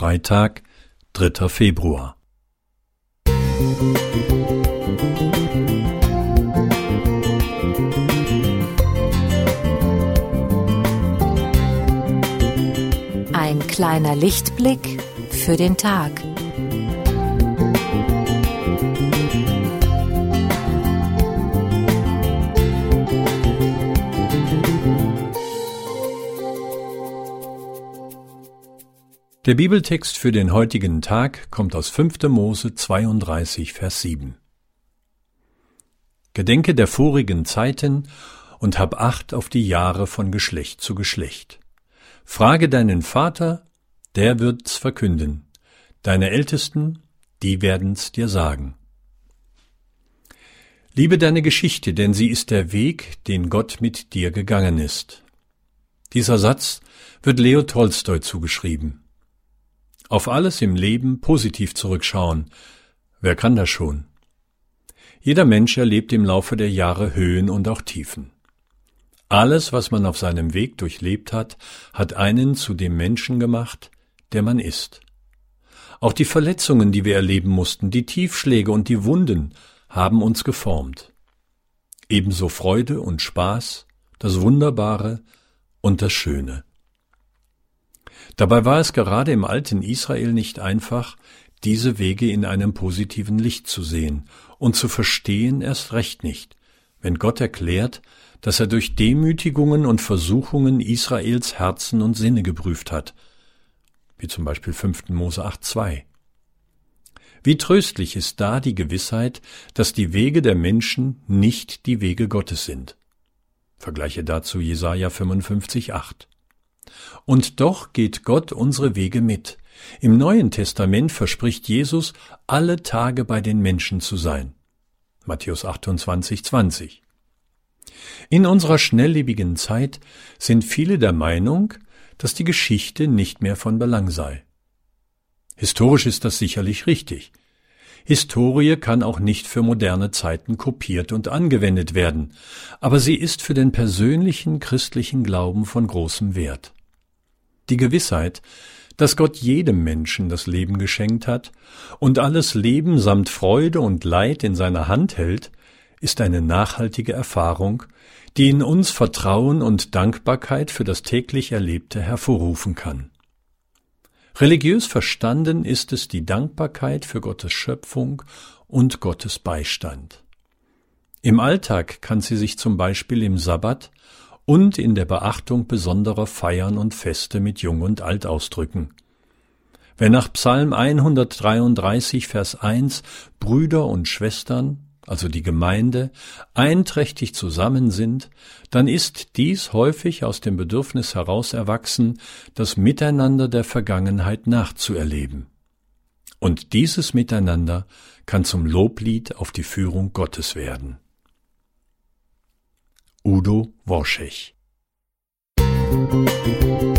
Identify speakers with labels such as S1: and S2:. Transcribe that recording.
S1: Freitag, 3. Februar.
S2: Ein kleiner Lichtblick für den Tag.
S1: Der Bibeltext für den heutigen Tag kommt aus 5. Mose 32, Vers 7. Gedenke der vorigen Zeiten und hab Acht auf die Jahre von Geschlecht zu Geschlecht. Frage deinen Vater, der wird's verkünden. Deine Ältesten, die werden's dir sagen. Liebe deine Geschichte, denn sie ist der Weg, den Gott mit dir gegangen ist. Dieser Satz wird Leo Tolstoi zugeschrieben. Auf alles im Leben positiv zurückschauen. Wer kann das schon? Jeder Mensch erlebt im Laufe der Jahre Höhen und auch Tiefen. Alles, was man auf seinem Weg durchlebt hat, hat einen zu dem Menschen gemacht, der man ist. Auch die Verletzungen, die wir erleben mussten, die Tiefschläge und die Wunden haben uns geformt. Ebenso Freude und Spaß, das Wunderbare und das Schöne. Dabei war es gerade im alten Israel nicht einfach, diese Wege in einem positiven Licht zu sehen und zu verstehen erst recht nicht, wenn Gott erklärt, dass er durch Demütigungen und Versuchungen Israels Herzen und Sinne geprüft hat, wie zum Beispiel 5. Mose 8.2. Wie tröstlich ist da die Gewissheit, dass die Wege der Menschen nicht die Wege Gottes sind. Vergleiche dazu Jesaja 55,8. Und doch geht Gott unsere Wege mit. Im Neuen Testament verspricht Jesus, alle Tage bei den Menschen zu sein. Matthäus 28, 20. In unserer schnelllebigen Zeit sind viele der Meinung, dass die Geschichte nicht mehr von Belang sei. Historisch ist das sicherlich richtig. Historie kann auch nicht für moderne Zeiten kopiert und angewendet werden, aber sie ist für den persönlichen christlichen Glauben von großem Wert. Die Gewissheit, dass Gott jedem Menschen das Leben geschenkt hat und alles Leben samt Freude und Leid in seiner Hand hält, ist eine nachhaltige Erfahrung, die in uns Vertrauen und Dankbarkeit für das täglich Erlebte hervorrufen kann. Religiös verstanden ist es die Dankbarkeit für Gottes Schöpfung und Gottes Beistand. Im Alltag kann sie sich zum Beispiel im Sabbat und in der Beachtung besonderer Feiern und Feste mit Jung und Alt ausdrücken. Wenn nach Psalm 133 Vers 1 Brüder und Schwestern, also die Gemeinde, einträchtig zusammen sind, dann ist dies häufig aus dem Bedürfnis heraus erwachsen, das Miteinander der Vergangenheit nachzuerleben. Und dieses Miteinander kann zum Loblied auf die Führung Gottes werden. Udo Worschech Musik